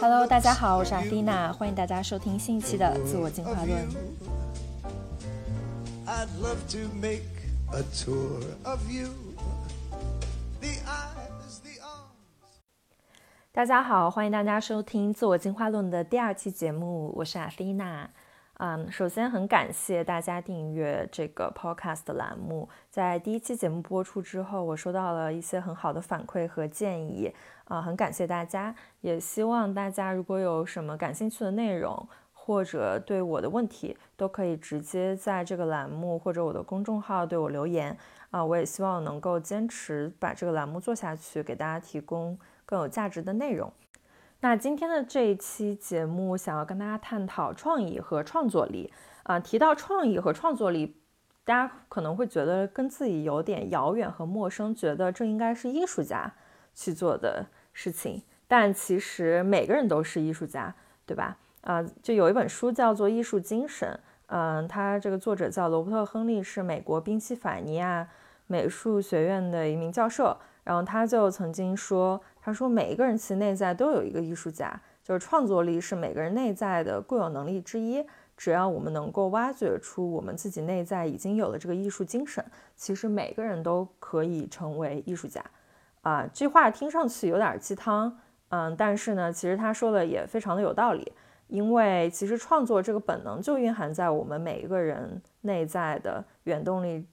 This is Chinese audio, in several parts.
Hello，大家好，我是阿蒂娜，欢迎大家收听新一期的《自我进化论》。大家好，欢迎大家收听《自我进化论》的第二期节目，我是阿蒂娜。嗯，首先很感谢大家订阅这个 podcast 的栏目。在第一期节目播出之后，我收到了一些很好的反馈和建议，啊，很感谢大家。也希望大家如果有什么感兴趣的内容，或者对我的问题，都可以直接在这个栏目或者我的公众号对我留言。啊，我也希望能够坚持把这个栏目做下去，给大家提供更有价值的内容。那今天的这一期节目，想要跟大家探讨创意和创作力啊。提到创意和创作力，大家可能会觉得跟自己有点遥远和陌生，觉得这应该是艺术家去做的事情。但其实每个人都是艺术家，对吧？啊，就有一本书叫做《艺术精神》，嗯，它这个作者叫罗伯特·亨利，是美国宾夕法尼亚美术学院的一名教授。然后他就曾经说。他说：“每一个人其实内在都有一个艺术家，就是创作力是每个人内在的固有能力之一。只要我们能够挖掘出我们自己内在已经有了这个艺术精神，其实每个人都可以成为艺术家。”啊，这话听上去有点鸡汤，嗯，但是呢，其实他说的也非常的有道理。因为其实创作这个本能就蕴含在我们每一个人内在的原动力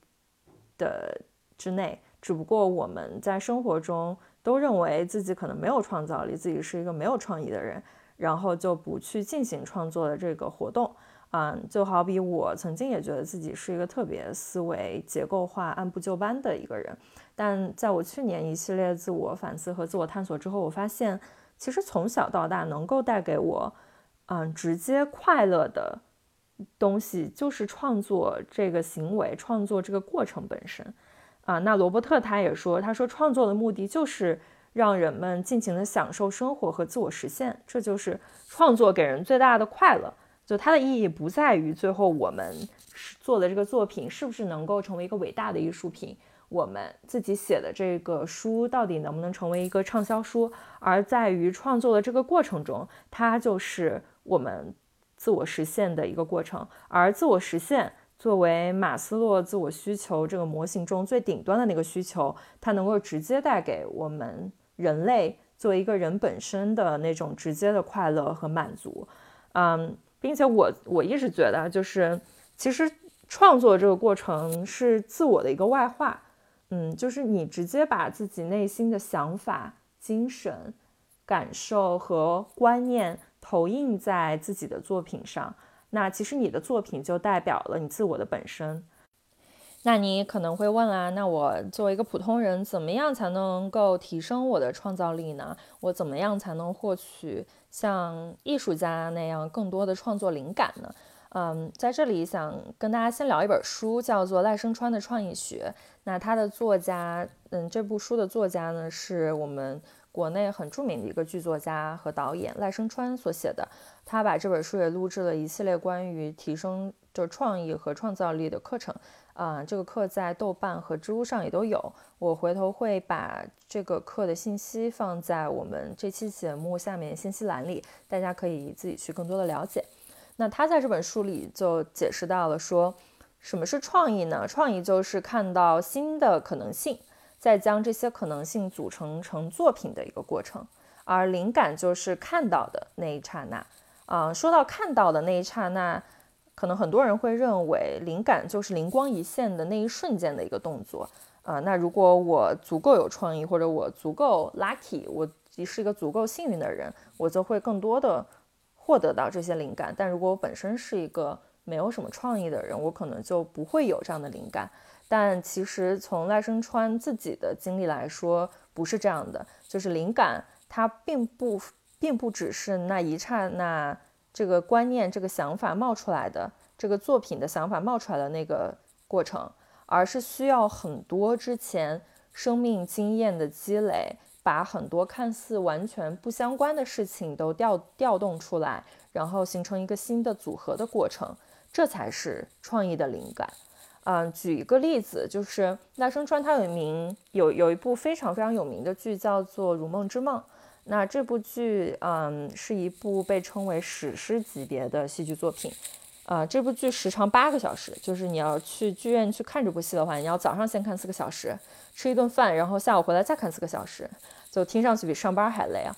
的之内，只不过我们在生活中。都认为自己可能没有创造力，自己是一个没有创意的人，然后就不去进行创作的这个活动。嗯，就好比我曾经也觉得自己是一个特别思维结构化、按部就班的一个人，但在我去年一系列自我反思和自我探索之后，我发现其实从小到大能够带给我嗯直接快乐的东西，就是创作这个行为、创作这个过程本身。啊，那罗伯特他也说，他说创作的目的就是让人们尽情的享受生活和自我实现，这就是创作给人最大的快乐。就它的意义不在于最后我们做的这个作品是不是能够成为一个伟大的艺术品，我们自己写的这个书到底能不能成为一个畅销书，而在于创作的这个过程中，它就是我们自我实现的一个过程，而自我实现。作为马斯洛自我需求这个模型中最顶端的那个需求，它能够直接带给我们人类作为一个人本身的那种直接的快乐和满足，嗯，并且我我一直觉得，就是其实创作这个过程是自我的一个外化，嗯，就是你直接把自己内心的想法、精神、感受和观念投影在自己的作品上。那其实你的作品就代表了你自我的本身。那你可能会问啊，那我作为一个普通人，怎么样才能够提升我的创造力呢？我怎么样才能获取像艺术家那样更多的创作灵感呢？嗯，在这里想跟大家先聊一本书，叫做赖声川的创意学。那他的作家，嗯，这部书的作家呢，是我们。国内很著名的一个剧作家和导演赖声川所写的，他把这本书也录制了一系列关于提升就创意和创造力的课程，啊，这个课在豆瓣和知乎上也都有，我回头会把这个课的信息放在我们这期节目下面信息栏里，大家可以自己去更多的了解。那他在这本书里就解释到了说，什么是创意呢？创意就是看到新的可能性。再将这些可能性组成成作品的一个过程，而灵感就是看到的那一刹那。啊，说到看到的那一刹那，可能很多人会认为灵感就是灵光一现的那一瞬间的一个动作。啊，那如果我足够有创意，或者我足够 lucky，我是一个足够幸运的人，我就会更多的获得到这些灵感。但如果我本身是一个没有什么创意的人，我可能就不会有这样的灵感。但其实从赖声川自己的经历来说，不是这样的。就是灵感，它并不并不只是那一刹那，这个观念、这个想法冒出来的，这个作品的想法冒出来的那个过程，而是需要很多之前生命经验的积累，把很多看似完全不相关的事情都调调动出来，然后形成一个新的组合的过程，这才是创意的灵感。嗯，举一个例子，就是赖声川他有一名有有一部非常非常有名的剧叫做《如梦之梦》。那这部剧，嗯，是一部被称为史诗级别的戏剧作品。啊，这部剧时长八个小时，就是你要去剧院去看这部戏的话，你要早上先看四个小时，吃一顿饭，然后下午回来再看四个小时，就听上去比上班还累啊。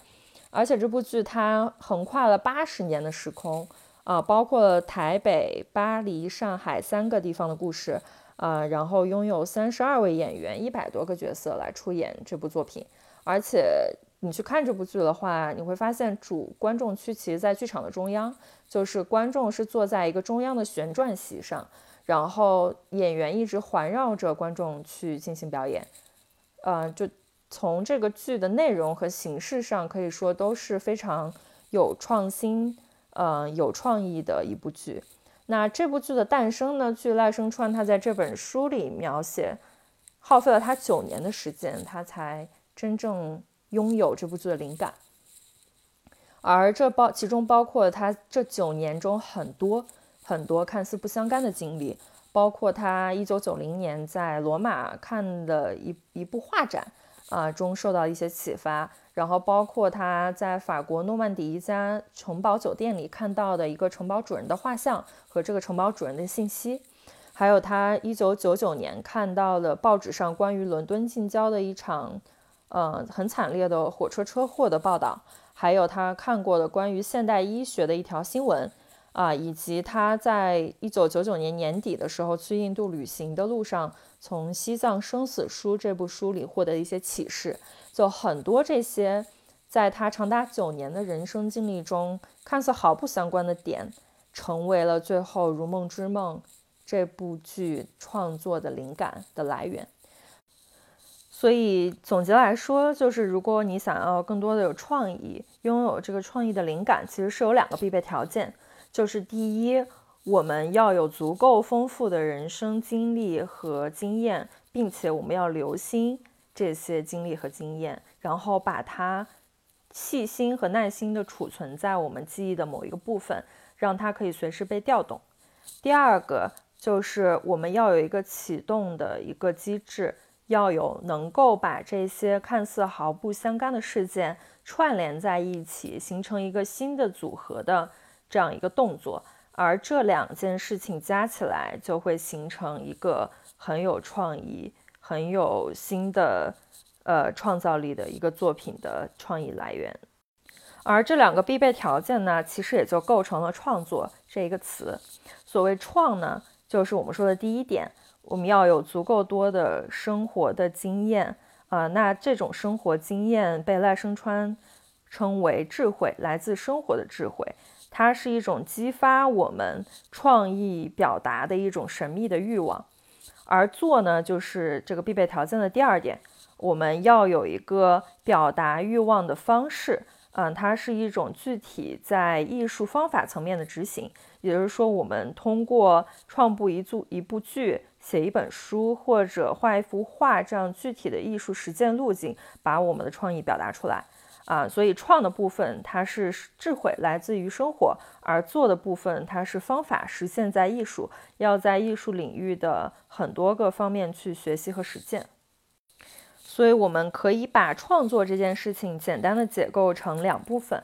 而且这部剧它横跨了八十年的时空，啊，包括台北、巴黎、上海三个地方的故事，啊，然后拥有三十二位演员、一百多个角色来出演这部作品，而且。你去看这部剧的话，你会发现主观众区其实在剧场的中央，就是观众是坐在一个中央的旋转席上，然后演员一直环绕着观众去进行表演。呃，就从这个剧的内容和形式上，可以说都是非常有创新、呃有创意的一部剧。那这部剧的诞生呢？据赖声川他在这本书里描写，耗费了他九年的时间，他才真正。拥有这部剧的灵感，而这包其中包括他这九年中很多很多看似不相干的经历，包括他一九九零年在罗马看的一一部画展啊中受到一些启发，然后包括他在法国诺曼底一家城堡酒店里看到的一个城堡主人的画像和这个城堡主人的信息，还有他一九九九年看到了报纸上关于伦敦近郊的一场。呃，很惨烈的火车车祸的报道，还有他看过的关于现代医学的一条新闻啊，以及他在一九九九年年底的时候去印度旅行的路上，从《西藏生死书》这部书里获得一些启示，就很多这些在他长达九年的人生经历中看似毫不相关的点，成为了最后《如梦之梦》这部剧创作的灵感的来源。所以总结来说，就是如果你想要更多的有创意，拥有这个创意的灵感，其实是有两个必备条件，就是第一，我们要有足够丰富的人生经历和经验，并且我们要留心这些经历和经验，然后把它细心和耐心地储存在我们记忆的某一个部分，让它可以随时被调动。第二个就是我们要有一个启动的一个机制。要有能够把这些看似毫不相干的事件串联在一起，形成一个新的组合的这样一个动作，而这两件事情加起来就会形成一个很有创意、很有新的呃创造力的一个作品的创意来源。而这两个必备条件呢，其实也就构成了创作这一个词。所谓创呢，就是我们说的第一点。我们要有足够多的生活的经验啊，那这种生活经验被赖声川称为智慧，来自生活的智慧，它是一种激发我们创意表达的一种神秘的欲望。而做呢，就是这个必备条件的第二点，我们要有一个表达欲望的方式，嗯，它是一种具体在艺术方法层面的执行，也就是说，我们通过创部一组一部剧。写一本书或者画一幅画，这样具体的艺术实践路径，把我们的创意表达出来啊。所以创的部分它是智慧，来自于生活；而做的部分它是方法，实现在艺术，要在艺术领域的很多个方面去学习和实践。所以我们可以把创作这件事情简单的解构成两部分，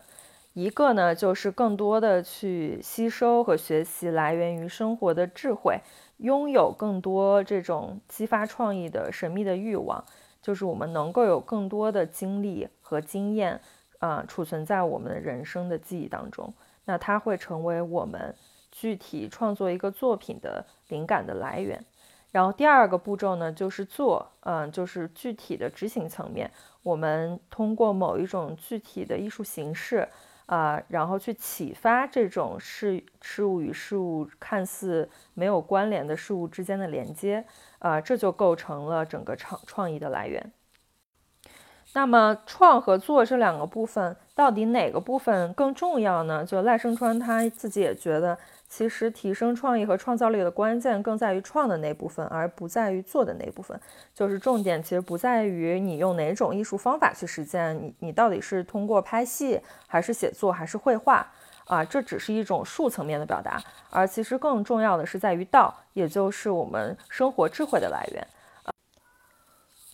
一个呢就是更多的去吸收和学习来源于生活的智慧。拥有更多这种激发创意的神秘的欲望，就是我们能够有更多的经历和经验，啊，储存在我们人生的记忆当中。那它会成为我们具体创作一个作品的灵感的来源。然后第二个步骤呢，就是做，嗯，就是具体的执行层面，我们通过某一种具体的艺术形式。啊，然后去启发这种事事物与事物看似没有关联的事物之间的连接，啊，这就构成了整个创创意的来源。那么，创和做这两个部分，到底哪个部分更重要呢？就赖声川他自己也觉得。其实提升创意和创造力的关键更在于创的那部分，而不在于做的那部分。就是重点其实不在于你用哪种艺术方法去实践，你你到底是通过拍戏，还是写作，还是绘画啊？这只是一种术层面的表达，而其实更重要的是在于道，也就是我们生活智慧的来源。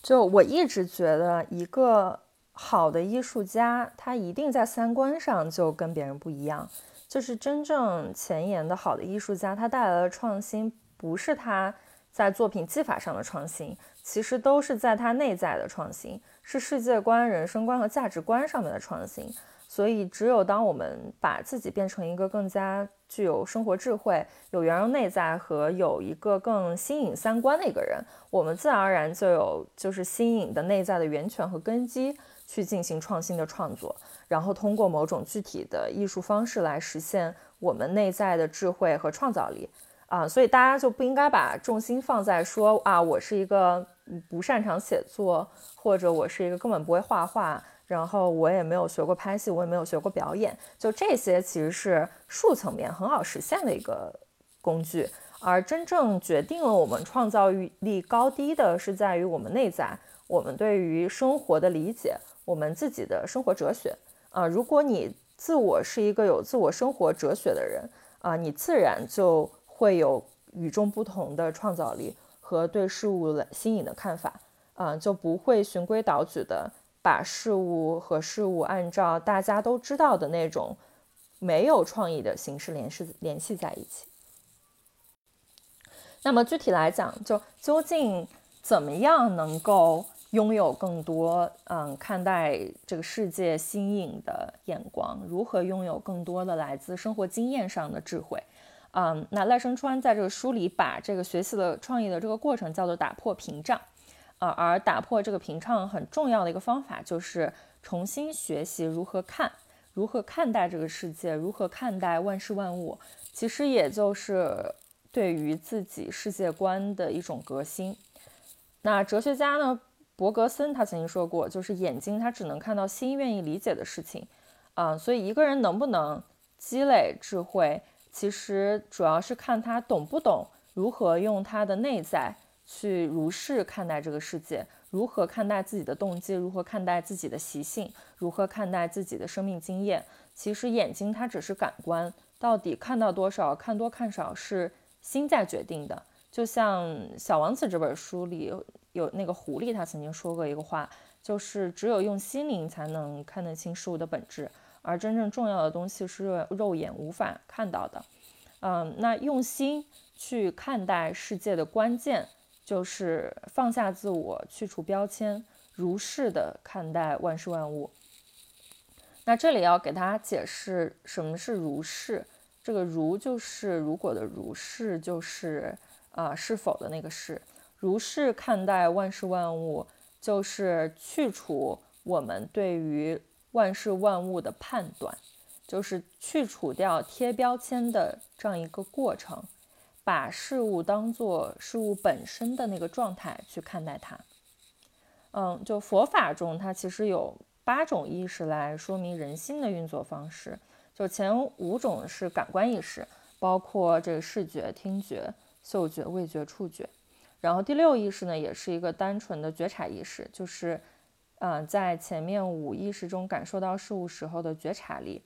就我一直觉得一个好的艺术家，他一定在三观上就跟别人不一样。就是真正前沿的好的艺术家，他带来的创新，不是他在作品技法上的创新，其实都是在他内在的创新，是世界观、人生观和价值观上面的创新。所以，只有当我们把自己变成一个更加具有生活智慧、有圆融内在和有一个更新颖三观的一个人，我们自然而然就有就是新颖的内在的源泉和根基去进行创新的创作，然后通过某种具体的艺术方式来实现我们内在的智慧和创造力啊。所以大家就不应该把重心放在说啊，我是一个不擅长写作，或者我是一个根本不会画画。然后我也没有学过拍戏，我也没有学过表演，就这些其实是术层面很好实现的一个工具，而真正决定了我们创造力高低的是在于我们内在，我们对于生活的理解，我们自己的生活哲学啊。如果你自我是一个有自我生活哲学的人啊，你自然就会有与众不同的创造力和对事物的新颖的看法啊，就不会循规蹈矩的。把事物和事物按照大家都知道的那种没有创意的形式联系联系在一起。那么具体来讲，就究竟怎么样能够拥有更多嗯看待这个世界新颖的眼光？如何拥有更多的来自生活经验上的智慧？嗯，那赖声川在这个书里把这个学习的创意的这个过程叫做打破屏障。啊，而打破这个屏障很重要的一个方法，就是重新学习如何看，如何看待这个世界，如何看待万事万物。其实也就是对于自己世界观的一种革新。那哲学家呢，伯格森他曾经说过，就是眼睛它只能看到心愿意理解的事情。啊，所以一个人能不能积累智慧，其实主要是看他懂不懂如何用他的内在。去如是看待这个世界，如何看待自己的动机，如何看待自己的习性，如何看待自己的生命经验。其实眼睛它只是感官，到底看到多少，看多看少是心在决定的。就像《小王子》这本书里有那个狐狸，他曾经说过一个话，就是只有用心灵才能看得清事物的本质，而真正重要的东西是肉眼无法看到的。嗯，那用心去看待世界的关键。就是放下自我，去除标签，如是的看待万事万物。那这里要给大家解释什么是如是。这个如就是如果的如是，就是啊是否的那个是。如是看待万事万物，就是去除我们对于万事万物的判断，就是去除掉贴标签的这样一个过程。把事物当做事物本身的那个状态去看待它，嗯，就佛法中它其实有八种意识来说明人心的运作方式，就前五种是感官意识，包括这个视觉、听觉、嗅觉、味觉、触觉，然后第六意识呢也是一个单纯的觉察意识，就是嗯在前面五意识中感受到事物时候的觉察力，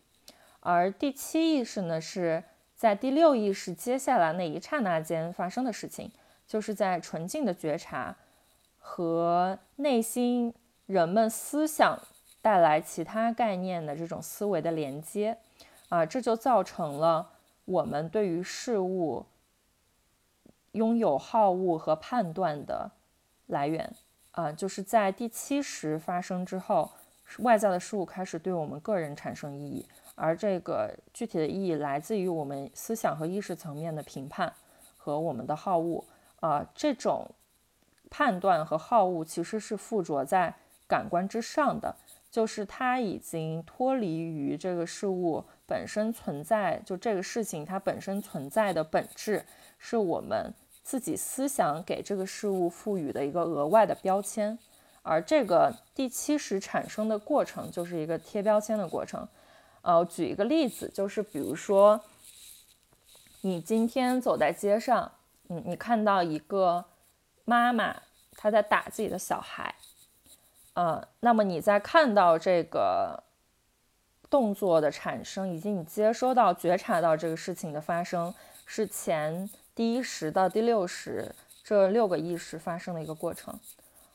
而第七意识呢是。在第六意识接下来那一刹那间发生的事情，就是在纯净的觉察和内心人们思想带来其他概念的这种思维的连接，啊，这就造成了我们对于事物拥有好恶和判断的来源，啊，就是在第七识发生之后，外在的事物开始对我们个人产生意义。而这个具体的意义来自于我们思想和意识层面的评判和我们的好恶啊，这种判断和好恶其实是附着在感官之上的，就是它已经脱离于这个事物本身存在，就这个事情它本身存在的本质，是我们自己思想给这个事物赋予的一个额外的标签，而这个第七识产生的过程就是一个贴标签的过程。呃，举一个例子，就是比如说，你今天走在街上，嗯，你看到一个妈妈，她在打自己的小孩，呃，那么你在看到这个动作的产生，以及你接收到、觉察到这个事情的发生，是前第一识到第六识这六个意识发生的一个过程，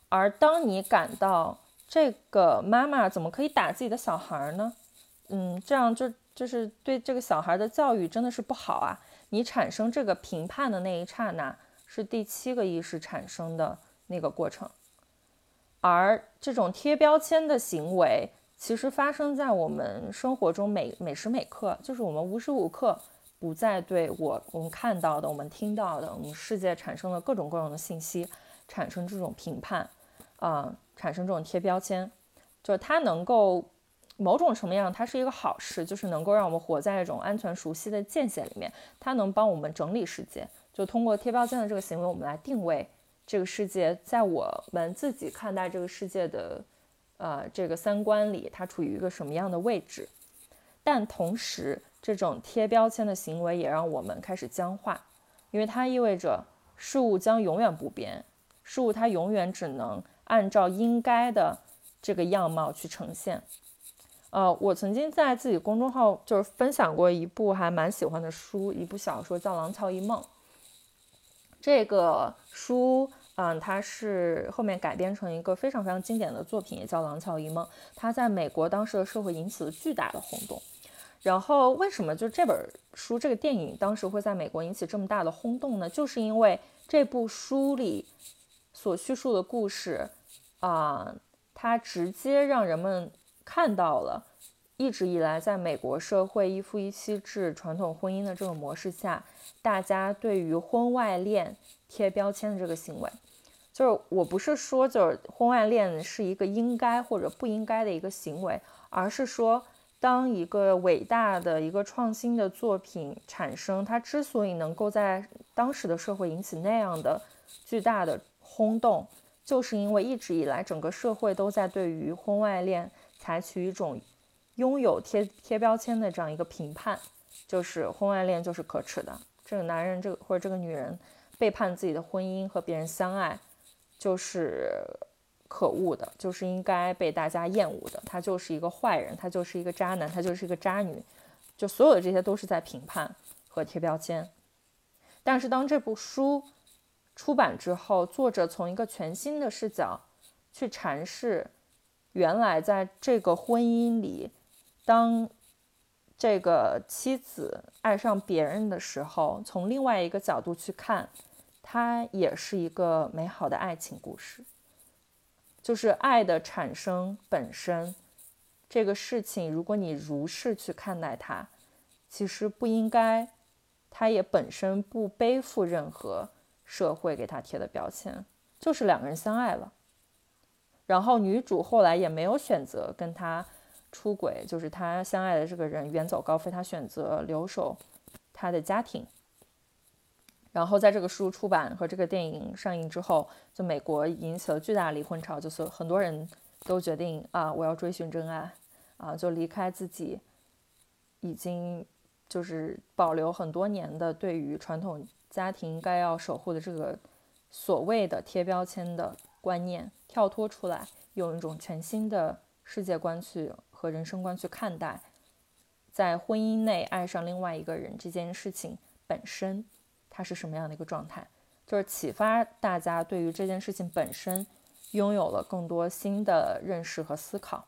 而当你感到这个妈妈怎么可以打自己的小孩呢？嗯，这样就就是对这个小孩的教育真的是不好啊！你产生这个评判的那一刹那，是第七个意识产生的那个过程，而这种贴标签的行为，其实发生在我们生活中每每时每刻，就是我们无时无刻不再对我我们看到的、我们听到的、我们世界产生的各种各样的信息产生这种评判，啊。产生这种贴标签，就是它能够某种什么样，它是一个好事，就是能够让我们活在一种安全熟悉的界限里面。它能帮我们整理世界，就通过贴标签的这个行为，我们来定位这个世界，在我们自己看待这个世界的呃这个三观里，它处于一个什么样的位置。但同时，这种贴标签的行为也让我们开始僵化，因为它意味着事物将永远不变，事物它永远只能。按照应该的这个样貌去呈现。呃，我曾经在自己公众号就是分享过一部还蛮喜欢的书，一部小说叫《廊桥遗梦》。这个书，嗯，它是后面改编成一个非常非常经典的作品，也叫《廊桥遗梦》。它在美国当时的社会引起了巨大的轰动。然后，为什么就这本书、这个电影当时会在美国引起这么大的轰动呢？就是因为这部书里所叙述的故事。啊，它直接让人们看到了，一直以来在美国社会一夫一妻制传统婚姻的这种模式下，大家对于婚外恋贴标签的这个行为，就是我不是说就是婚外恋是一个应该或者不应该的一个行为，而是说当一个伟大的一个创新的作品产生，它之所以能够在当时的社会引起那样的巨大的轰动。就是因为一直以来，整个社会都在对于婚外恋采取一种拥有贴贴标签的这样一个评判，就是婚外恋就是可耻的，这个男人这个或者这个女人背叛自己的婚姻和别人相爱，就是可恶的，就是应该被大家厌恶的，他就是一个坏人，他就是一个渣男，他就是一个渣女，就所有的这些都是在评判和贴标签。但是当这部书。出版之后，作者从一个全新的视角去阐释，原来在这个婚姻里，当这个妻子爱上别人的时候，从另外一个角度去看，它也是一个美好的爱情故事。就是爱的产生本身这个事情，如果你如是去看待它，其实不应该，它也本身不背负任何。社会给它贴的标签就是两个人相爱了，然后女主后来也没有选择跟他出轨，就是他相爱的这个人远走高飞，他选择留守他的家庭。然后在这个书出版和这个电影上映之后，就美国引起了巨大离婚潮，就是很多人都决定啊，我要追寻真爱啊，就离开自己已经就是保留很多年的对于传统。家庭该要守护的这个所谓的贴标签的观念，跳脱出来，用一种全新的世界观去和人生观去看待，在婚姻内爱上另外一个人这件事情本身，它是什么样的一个状态？就是启发大家对于这件事情本身拥有了更多新的认识和思考，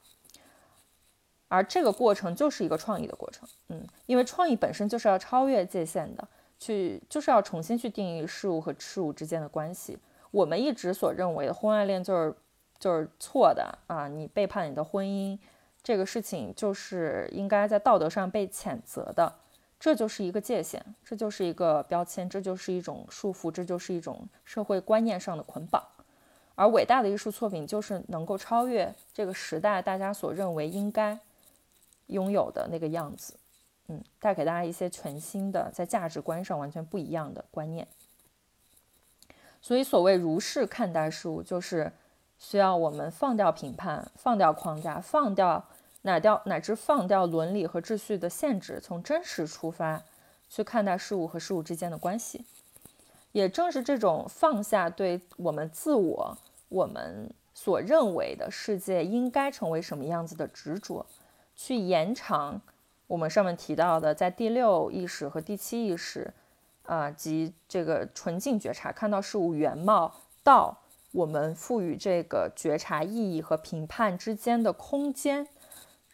而这个过程就是一个创意的过程，嗯，因为创意本身就是要超越界限的。去就是要重新去定义事物和事物之间的关系。我们一直所认为的婚外恋就是就是错的啊！你背叛你的婚姻，这个事情就是应该在道德上被谴责的。这就是一个界限，这就是一个标签，这就是一种束缚，这就是一种社会观念上的捆绑。而伟大的艺术作品就是能够超越这个时代大家所认为应该拥有的那个样子。嗯，带给大家一些全新的，在价值观上完全不一样的观念。所以，所谓如是看待事物，就是需要我们放掉评判，放掉框架，放掉乃掉乃至放掉伦理和秩序的限制，从真实出发去看待事物和事物之间的关系。也正是这种放下对我们自我、我们所认为的世界应该成为什么样子的执着，去延长。我们上面提到的，在第六意识和第七意识，啊，及这个纯净觉察，看到事物原貌到我们赋予这个觉察意义和评判之间的空间，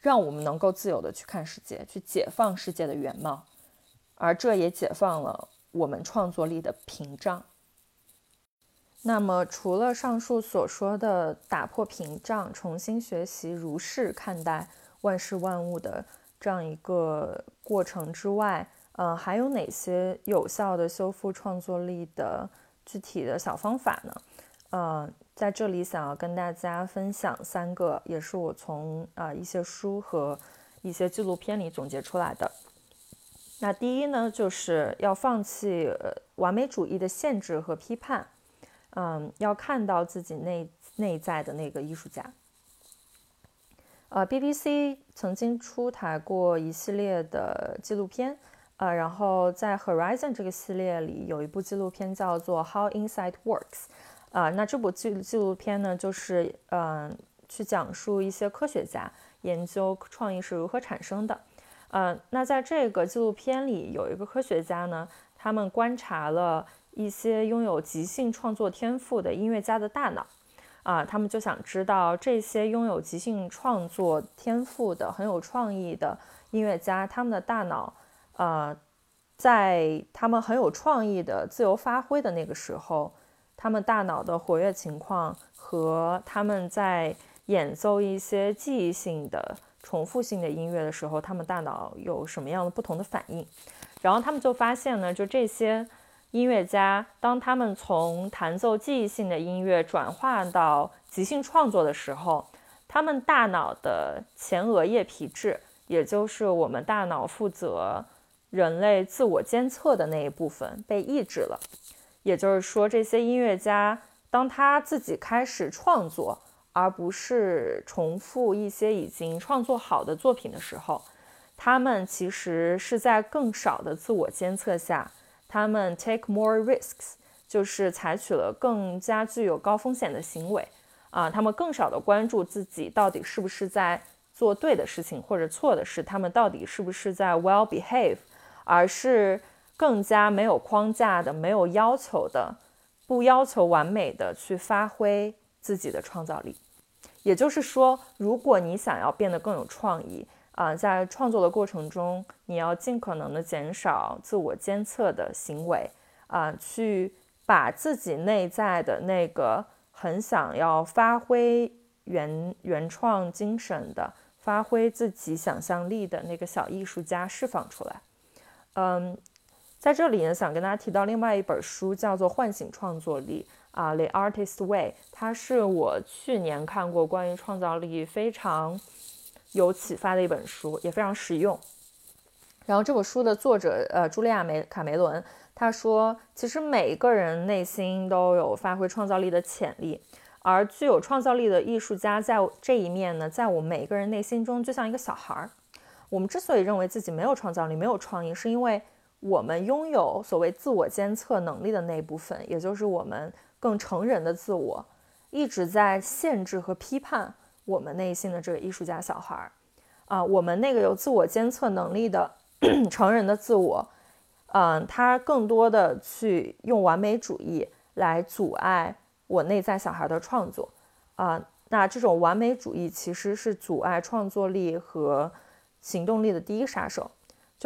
让我们能够自由的去看世界，去解放世界的原貌，而这也解放了我们创作力的屏障。那么，除了上述所说的打破屏障、重新学习、如是看待万事万物的这样一个过程之外，呃，还有哪些有效的修复创作力的具体的小方法呢？呃，在这里想要跟大家分享三个，也是我从啊一些书和一些纪录片里总结出来的。那第一呢，就是要放弃完美主义的限制和批判。嗯，要看到自己内内在的那个艺术家。呃，BBC 曾经出台过一系列的纪录片，呃，然后在 Horizon 这个系列里有一部纪录片叫做 How Insight Works，啊，那这部纪纪录片呢，就是嗯，去讲述一些科学家研究创意是如何产生的。呃，那在这个纪录片里有一个科学家呢，他们观察了。一些拥有即兴创作天赋的音乐家的大脑，啊，他们就想知道这些拥有即兴创作天赋的、很有创意的音乐家，他们的大脑，呃，在他们很有创意的自由发挥的那个时候，他们大脑的活跃情况和他们在演奏一些记忆性的、重复性的音乐的时候，他们大脑有什么样的不同的反应？然后他们就发现呢，就这些。音乐家当他们从弹奏记忆性的音乐转化到即兴创作的时候，他们大脑的前额叶皮质，也就是我们大脑负责人类自我监测的那一部分被抑制了。也就是说，这些音乐家当他自己开始创作，而不是重复一些已经创作好的作品的时候，他们其实是在更少的自我监测下。他们 take more risks，就是采取了更加具有高风险的行为啊。他们更少的关注自己到底是不是在做对的事情或者错的事，他们到底是不是在 well behave，而是更加没有框架的、没有要求的、不要求完美的去发挥自己的创造力。也就是说，如果你想要变得更有创意，啊，在创作的过程中，你要尽可能的减少自我监测的行为，啊，去把自己内在的那个很想要发挥原原创精神的、发挥自己想象力的那个小艺术家释放出来。嗯，在这里呢，想跟大家提到另外一本书，叫做《唤醒创作力》啊，《The Artist Way》，它是我去年看过关于创造力非常。有启发的一本书，也非常实用。然后这本书的作者，呃，茱莉亚梅卡梅伦，他说，其实每一个人内心都有发挥创造力的潜力，而具有创造力的艺术家在这一面呢，在我们每个人内心中就像一个小孩儿。我们之所以认为自己没有创造力、没有创意，是因为我们拥有所谓自我监测能力的那一部分，也就是我们更成人的自我，一直在限制和批判。我们内心的这个艺术家小孩儿，啊，我们那个有自我监测能力的 成人的自我，嗯，他更多的去用完美主义来阻碍我内在小孩的创作，啊，那这种完美主义其实是阻碍创作力和行动力的第一杀手。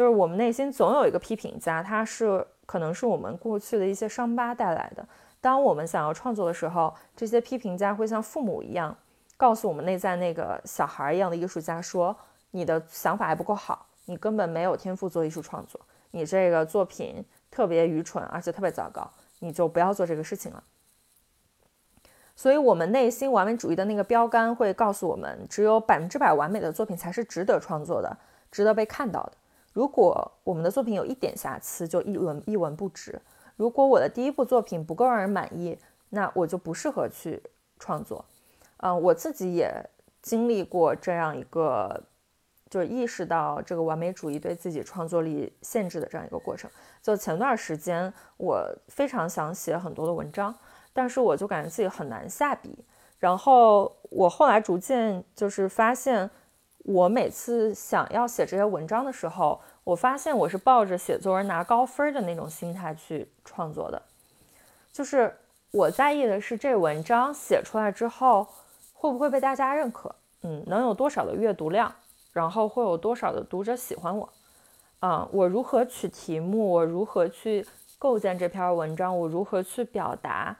就是我们内心总有一个批评家，他是可能是我们过去的一些伤疤带来的。当我们想要创作的时候，这些批评家会像父母一样。告诉我们内在那个小孩一样的艺术家说：“你的想法还不够好，你根本没有天赋做艺术创作，你这个作品特别愚蠢，而且特别糟糕，你就不要做这个事情了。”所以，我们内心完美主义的那个标杆会告诉我们，只有百分之百完美的作品才是值得创作的，值得被看到的。如果我们的作品有一点瑕疵，就一文一文不值。如果我的第一部作品不够让人满意，那我就不适合去创作。嗯，我自己也经历过这样一个，就是意识到这个完美主义对自己创作力限制的这样一个过程。就前段时间，我非常想写很多的文章，但是我就感觉自己很难下笔。然后我后来逐渐就是发现，我每次想要写这些文章的时候，我发现我是抱着写作文拿高分的那种心态去创作的，就是。我在意的是这文章写出来之后会不会被大家认可，嗯，能有多少的阅读量，然后会有多少的读者喜欢我，啊，我如何取题目，我如何去构建这篇文章，我如何去表达，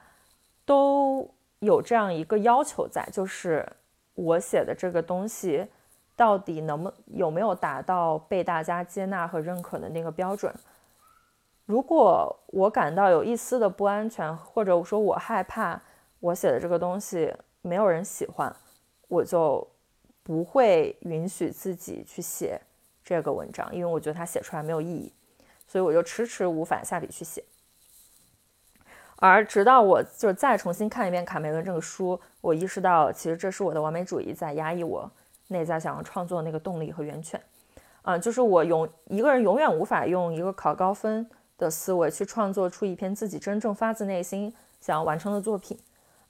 都有这样一个要求在，就是我写的这个东西到底能不有没有达到被大家接纳和认可的那个标准。如果我感到有一丝的不安全，或者说我害怕我写的这个东西没有人喜欢，我就不会允许自己去写这个文章，因为我觉得它写出来没有意义，所以我就迟迟无法下笔去写。而直到我就是再重新看一遍卡梅伦这个书，我意识到其实这是我的完美主义在压抑我内在想要创作那个动力和源泉。嗯，就是我永一个人永远无法用一个考高分。的思维去创作出一篇自己真正发自内心想要完成的作品，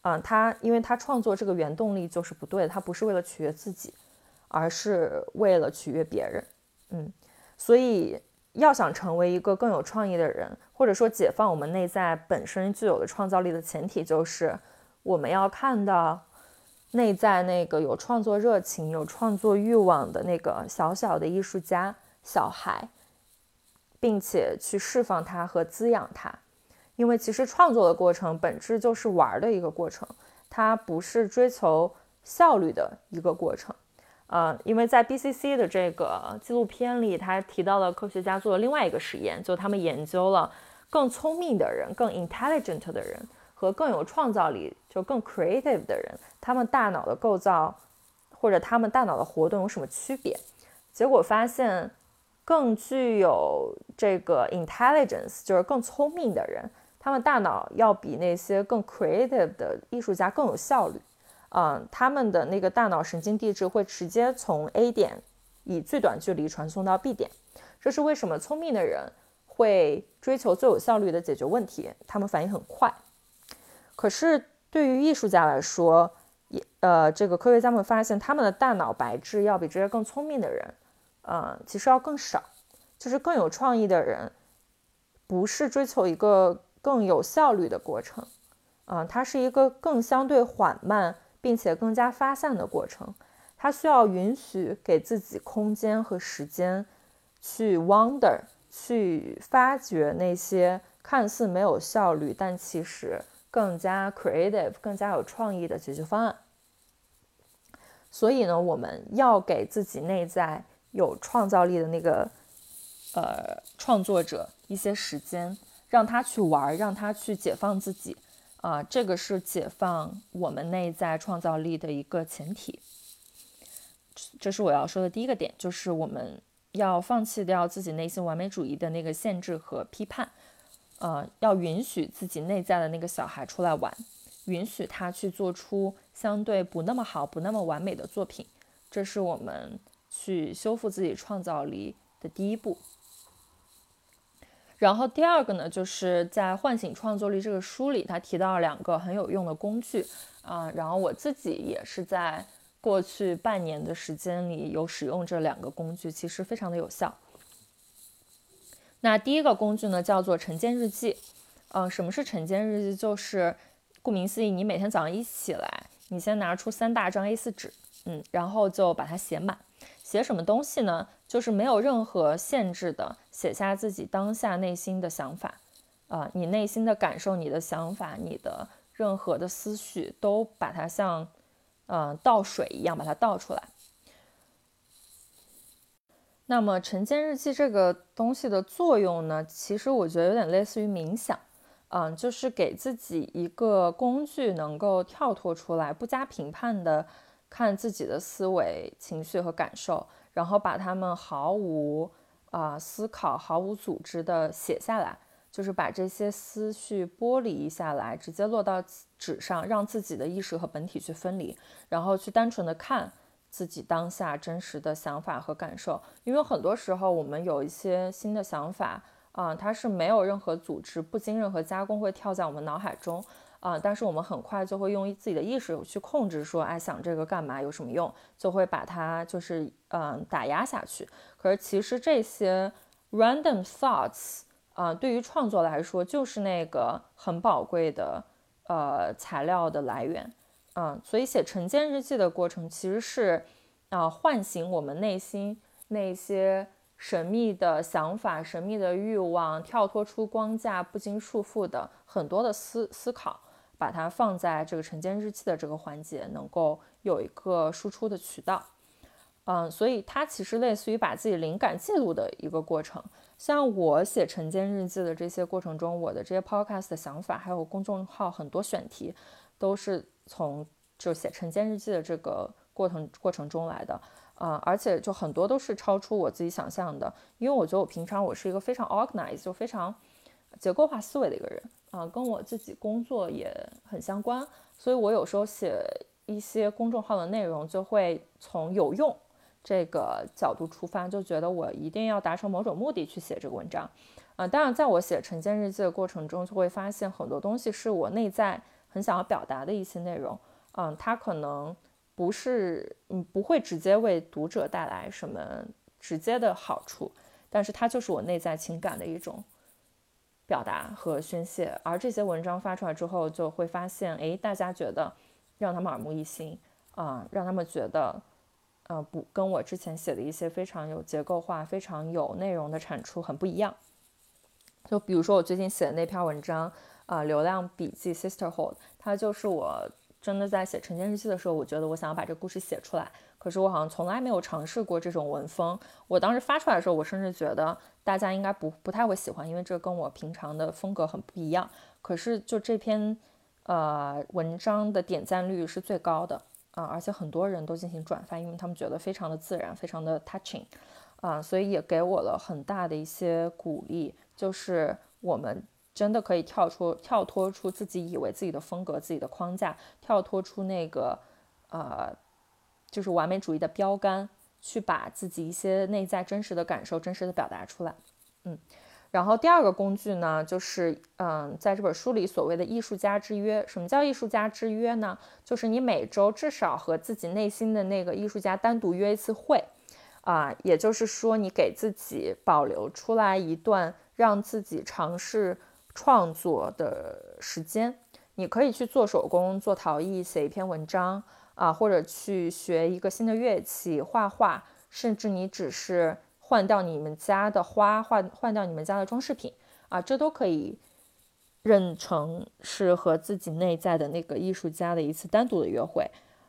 啊，他因为他创作这个原动力就是不对，他不是为了取悦自己，而是为了取悦别人，嗯，所以要想成为一个更有创意的人，或者说解放我们内在本身具有的创造力的前提，就是我们要看到内在那个有创作热情、有创作欲望的那个小小的艺术家小孩。并且去释放它和滋养它，因为其实创作的过程本质就是玩的一个过程，它不是追求效率的一个过程。呃，因为在 BCC 的这个纪录片里，他提到了科学家做了另外一个实验，就他们研究了更聪明的人、更 intelligent 的人和更有创造力、就更 creative 的人，他们大脑的构造或者他们大脑的活动有什么区别？结果发现。更具有这个 intelligence，就是更聪明的人，他们大脑要比那些更 creative 的艺术家更有效率。嗯，他们的那个大脑神经递质会直接从 A 点以最短距离传送到 B 点。这是为什么聪明的人会追求最有效率的解决问题，他们反应很快。可是对于艺术家来说，也呃，这个科学家们发现他们的大脑白质要比这些更聪明的人。嗯，其实要更少，就是更有创意的人，不是追求一个更有效率的过程，嗯，它是一个更相对缓慢并且更加发散的过程，它需要允许给自己空间和时间去 wonder，去发掘那些看似没有效率，但其实更加 creative、更加有创意的解决方案。所以呢，我们要给自己内在。有创造力的那个呃创作者一些时间，让他去玩，让他去解放自己啊，这个是解放我们内在创造力的一个前提。这是我要说的第一个点，就是我们要放弃掉自己内心完美主义的那个限制和批判，呃，要允许自己内在的那个小孩出来玩，允许他去做出相对不那么好、不那么完美的作品，这是我们。去修复自己创造力的第一步，然后第二个呢，就是在《唤醒创作力》这个书里，他提到了两个很有用的工具啊，然后我自己也是在过去半年的时间里有使用这两个工具，其实非常的有效。那第一个工具呢，叫做晨间日记。嗯，什么是晨间日记？就是顾名思义，你每天早上一起来，你先拿出三大张 A4 纸，嗯，然后就把它写满。写什么东西呢？就是没有任何限制的写下自己当下内心的想法，啊，你内心的感受、你的想法、你的任何的思绪，都把它像，嗯，倒水一样把它倒出来。那么晨间日记这个东西的作用呢，其实我觉得有点类似于冥想，嗯，就是给自己一个工具，能够跳脱出来，不加评判的。看自己的思维、情绪和感受，然后把它们毫无啊思考、毫无组织的写下来，就是把这些思绪剥离下来，直接落到纸上，让自己的意识和本体去分离，然后去单纯的看自己当下真实的想法和感受。因为很多时候我们有一些新的想法啊，它是没有任何组织、不经任何加工会跳在我们脑海中。啊！但是我们很快就会用自己的意识去控制，说，哎，想这个干嘛？有什么用？就会把它就是嗯打压下去。可是其实这些 random thoughts 啊，对于创作来说，就是那个很宝贵的呃材料的来源。嗯，所以写晨间日记的过程其实是啊唤醒我们内心那些神秘的想法、神秘的欲望，跳脱出框架、不经束缚的很多的思思考，把它放在这个晨间日记的这个环节，能够有一个输出的渠道。嗯，所以它其实类似于把自己灵感记录的一个过程。像我写晨间日记的这些过程中，我的这些 podcast 的想法，还有公众号很多选题，都是从就写晨间日记的这个过程过程中来的。啊，而且就很多都是超出我自己想象的，因为我觉得我平常我是一个非常 organized 就非常结构化思维的一个人啊，跟我自己工作也很相关，所以我有时候写一些公众号的内容就会从有用。这个角度出发，就觉得我一定要达成某种目的去写这个文章，啊，当然，在我写晨间日记的过程中，就会发现很多东西是我内在很想要表达的一些内容，嗯，它可能不是，嗯，不会直接为读者带来什么直接的好处，但是它就是我内在情感的一种表达和宣泄，而这些文章发出来之后，就会发现，哎，大家觉得让他们耳目一新，啊，让他们觉得。呃，不跟我之前写的一些非常有结构化、非常有内容的产出很不一样。就比如说我最近写的那篇文章，啊，流量笔记 Sisterhood，它就是我真的在写晨间日记的时候，我觉得我想要把这故事写出来。可是我好像从来没有尝试过这种文风。我当时发出来的时候，我甚至觉得大家应该不不太会喜欢，因为这跟我平常的风格很不一样。可是就这篇呃文章的点赞率是最高的。啊，而且很多人都进行转发，因为他们觉得非常的自然，非常的 touching，啊，所以也给我了很大的一些鼓励，就是我们真的可以跳出、跳脱出自己以为自己的风格、自己的框架，跳脱出那个呃，就是完美主义的标杆，去把自己一些内在真实的感受真实的表达出来，嗯。然后第二个工具呢，就是嗯，在这本书里所谓的艺术家之约。什么叫艺术家之约呢？就是你每周至少和自己内心的那个艺术家单独约一次会，啊，也就是说你给自己保留出来一段让自己尝试创作的时间。你可以去做手工、做陶艺、写一篇文章啊，或者去学一个新的乐器、画画，甚至你只是。换掉你们家的花，换换掉你们家的装饰品啊，这都可以认成是和自己内在的那个艺术家的一次单独的约会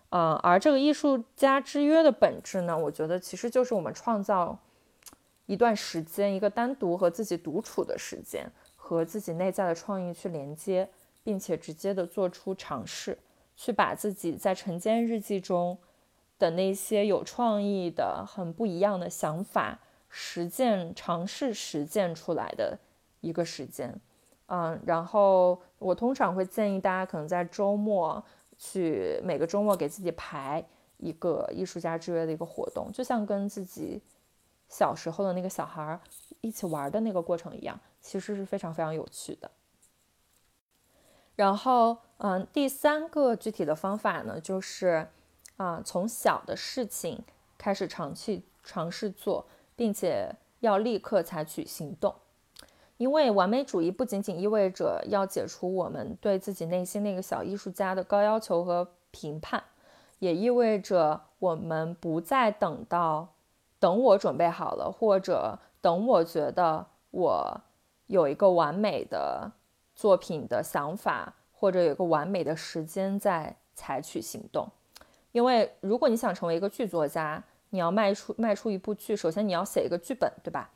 啊。而这个艺术家之约的本质呢，我觉得其实就是我们创造一段时间，一个单独和自己独处的时间，和自己内在的创意去连接，并且直接的做出尝试，去把自己在晨间日记中的那些有创意的、很不一样的想法。实践尝试实践出来的一个时间，嗯，然后我通常会建议大家可能在周末去每个周末给自己排一个艺术家之约的一个活动，就像跟自己小时候的那个小孩一起玩的那个过程一样，其实是非常非常有趣的。然后，嗯，第三个具体的方法呢，就是啊，从小的事情开始尝去尝试做。并且要立刻采取行动，因为完美主义不仅仅意味着要解除我们对自己内心那个小艺术家的高要求和评判，也意味着我们不再等到等我准备好了，或者等我觉得我有一个完美的作品的想法，或者有一个完美的时间再采取行动。因为如果你想成为一个剧作家，你要卖出卖出一部剧，首先你要写一个剧本，对吧？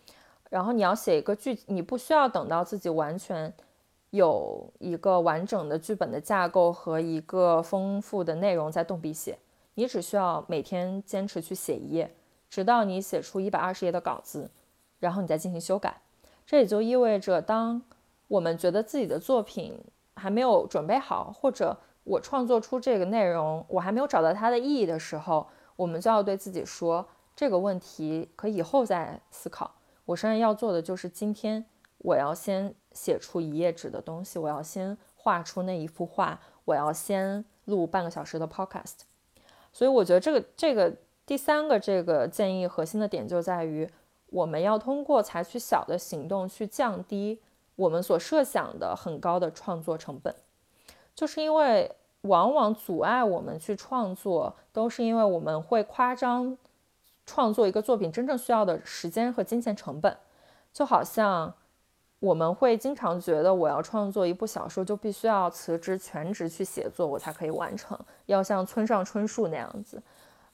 然后你要写一个剧，你不需要等到自己完全有一个完整的剧本的架构和一个丰富的内容再动笔写，你只需要每天坚持去写一页，直到你写出一百二十页的稿子，然后你再进行修改。这也就意味着，当我们觉得自己的作品还没有准备好，或者我创作出这个内容我还没有找到它的意义的时候。我们就要对自己说，这个问题可以以后再思考。我现在要做的就是今天，我要先写出一页纸的东西，我要先画出那一幅画，我要先录半个小时的 podcast。所以我觉得这个这个第三个这个建议核心的点就在于，我们要通过采取小的行动去降低我们所设想的很高的创作成本。就是因为往往阻碍我们去创作，都是因为我们会夸张创作一个作品真正需要的时间和金钱成本，就好像我们会经常觉得，我要创作一部小说，就必须要辞职全职去写作，我才可以完成，要像村上春树那样子。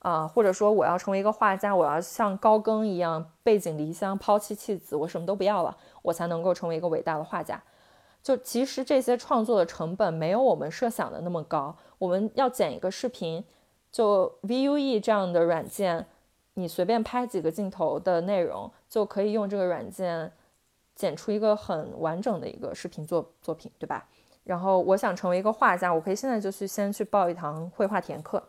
啊，或者说我要成为一个画家，我要像高更一样背井离乡、抛妻弃子，我什么都不要了，我才能够成为一个伟大的画家。就其实这些创作的成本没有我们设想的那么高。我们要剪一个视频，就 VUE 这样的软件，你随便拍几个镜头的内容，就可以用这个软件剪出一个很完整的一个视频作作品，对吧？然后我想成为一个画家，我可以现在就去先去报一堂绘画填课。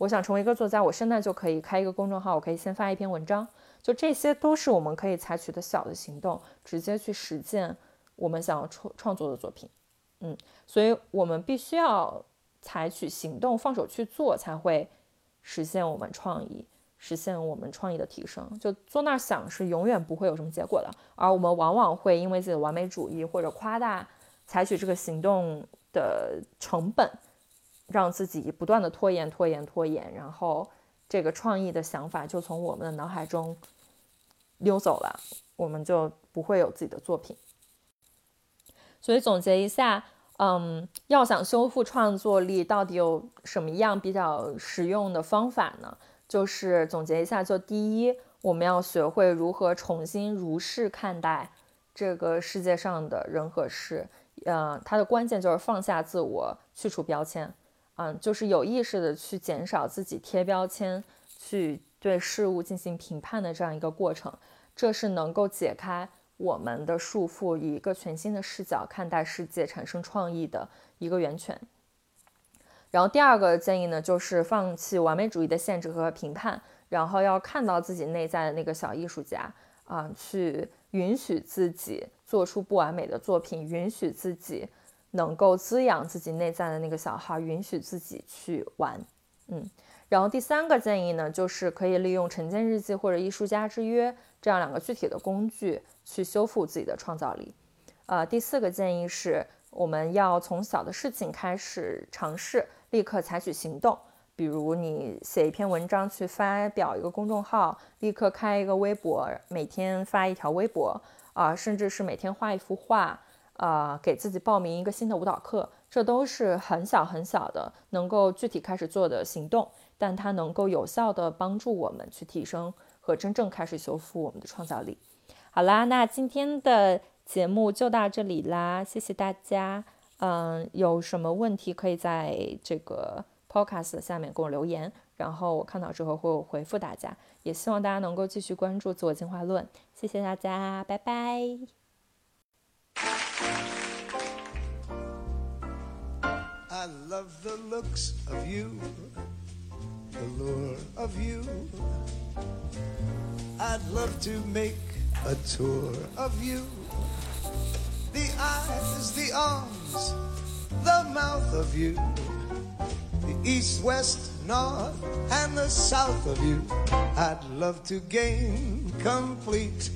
我想成为一个作家，我现在就可以开一个公众号，我可以先发一篇文章，就这些都是我们可以采取的小的行动，直接去实践我们想要创创作的作品。嗯，所以我们必须要采取行动，放手去做，才会实现我们创意，实现我们创意的提升。就坐那儿想是永远不会有什么结果的，而我们往往会因为自己的完美主义或者夸大采取这个行动的成本。让自己不断的拖延、拖延、拖延，然后这个创意的想法就从我们的脑海中溜走了，我们就不会有自己的作品。所以总结一下，嗯，要想修复创作力，到底有什么样比较实用的方法呢？就是总结一下，就第一，我们要学会如何重新如是看待这个世界上的人和事，嗯，它的关键就是放下自我，去除标签。嗯，就是有意识的去减少自己贴标签，去对事物进行评判的这样一个过程，这是能够解开我们的束缚，以一个全新的视角看待世界，产生创意的一个源泉。然后第二个建议呢，就是放弃完美主义的限制和评判，然后要看到自己内在的那个小艺术家啊，去允许自己做出不完美的作品，允许自己。能够滋养自己内在的那个小孩，允许自己去玩，嗯。然后第三个建议呢，就是可以利用晨间日记或者艺术家之约这样两个具体的工具去修复自己的创造力。呃，第四个建议是，我们要从小的事情开始尝试，立刻采取行动。比如你写一篇文章去发表一个公众号，立刻开一个微博，每天发一条微博啊，甚至是每天画一幅画。呃，给自己报名一个新的舞蹈课，这都是很小很小的，能够具体开始做的行动，但它能够有效的帮助我们去提升和真正开始修复我们的创造力。好啦，那今天的节目就到这里啦，谢谢大家。嗯，有什么问题可以在这个 podcast 下面给我留言，然后我看到之后会回复大家。也希望大家能够继续关注自我进化论，谢谢大家，拜拜。Love the looks of you, the lure of you. I'd love to make a tour of you. The eyes, the arms, the mouth of you. The east, west, north, and the south of you. I'd love to gain complete